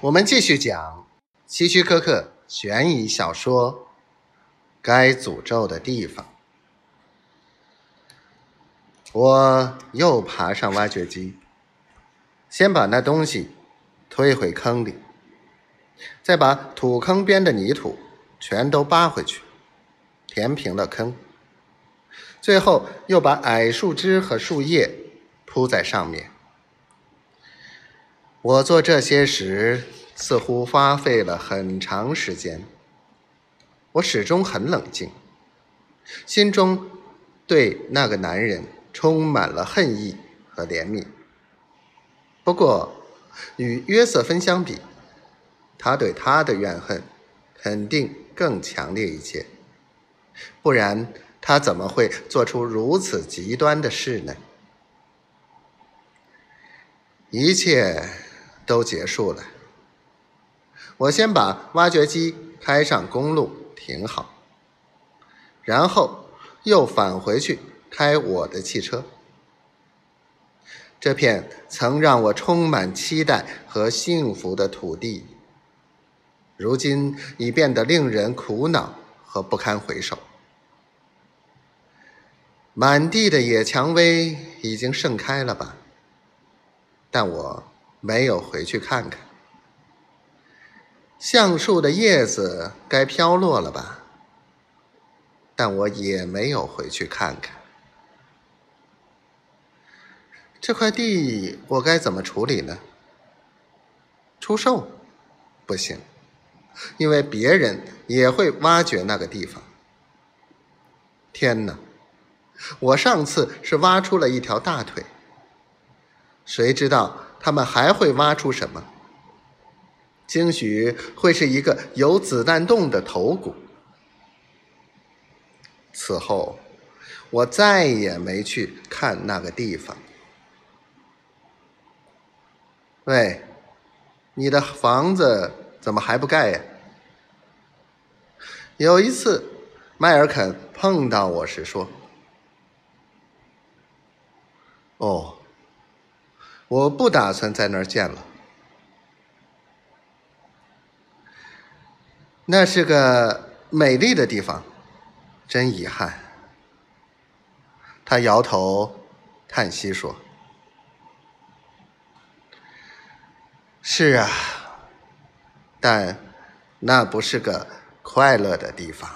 我们继续讲希区柯克悬疑小说《该诅咒的地方》。我又爬上挖掘机，先把那东西推回坑里，再把土坑边的泥土全都扒回去，填平了坑。最后又把矮树枝和树叶铺在上面。我做这些时，似乎花费了很长时间。我始终很冷静，心中对那个男人充满了恨意和怜悯。不过，与约瑟芬相比，他对他的怨恨肯定更强烈一些。不然，他怎么会做出如此极端的事呢？一切。都结束了。我先把挖掘机开上公路停好，然后又返回去开我的汽车。这片曾让我充满期待和幸福的土地，如今已变得令人苦恼和不堪回首。满地的野蔷薇已经盛开了吧？但我。没有回去看看，橡树的叶子该飘落了吧？但我也没有回去看看。这块地我该怎么处理呢？出售？不行，因为别人也会挖掘那个地方。天哪！我上次是挖出了一条大腿，谁知道？他们还会挖出什么？兴许会是一个有子弹洞的头骨。此后，我再也没去看那个地方。喂，你的房子怎么还不盖呀？有一次，迈尔肯碰到我时说：“哦。”我不打算在那儿建了，那是个美丽的地方，真遗憾。他摇头叹息说：“是啊，但那不是个快乐的地方。”